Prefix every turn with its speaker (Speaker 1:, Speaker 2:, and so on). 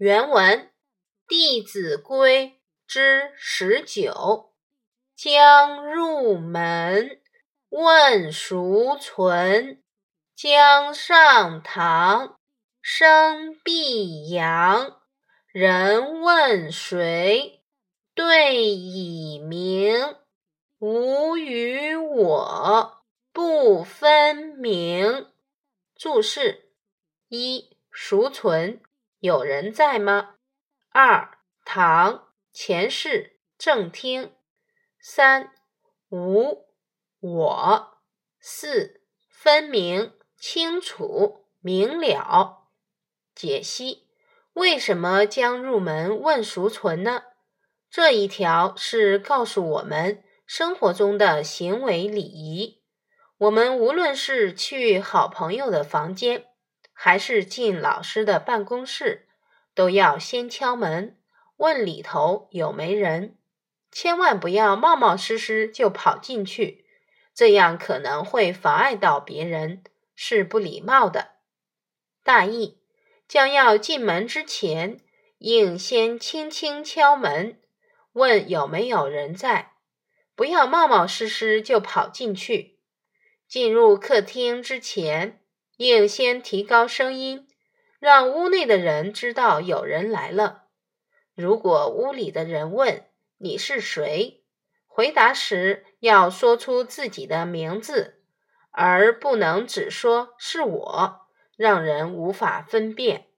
Speaker 1: 原文《弟子规》之十九：将入门，问孰存？将上堂，生必扬。人问谁？对以明。吾与我不分明。注释：一、孰存？有人在吗？二、堂前世正厅。三、无我。四、分明清楚明了。解析：为什么将入门问孰存呢？这一条是告诉我们。生活中的行为礼仪，我们无论是去好朋友的房间，还是进老师的办公室，都要先敲门，问里头有没人，千万不要冒冒失失就跑进去，这样可能会妨碍到别人，是不礼貌的。大意：将要进门之前，应先轻轻敲门，问有没有人在。不要冒冒失失就跑进去。进入客厅之前，应先提高声音，让屋内的人知道有人来了。如果屋里的人问你是谁，回答时要说出自己的名字，而不能只说是我，让人无法分辨。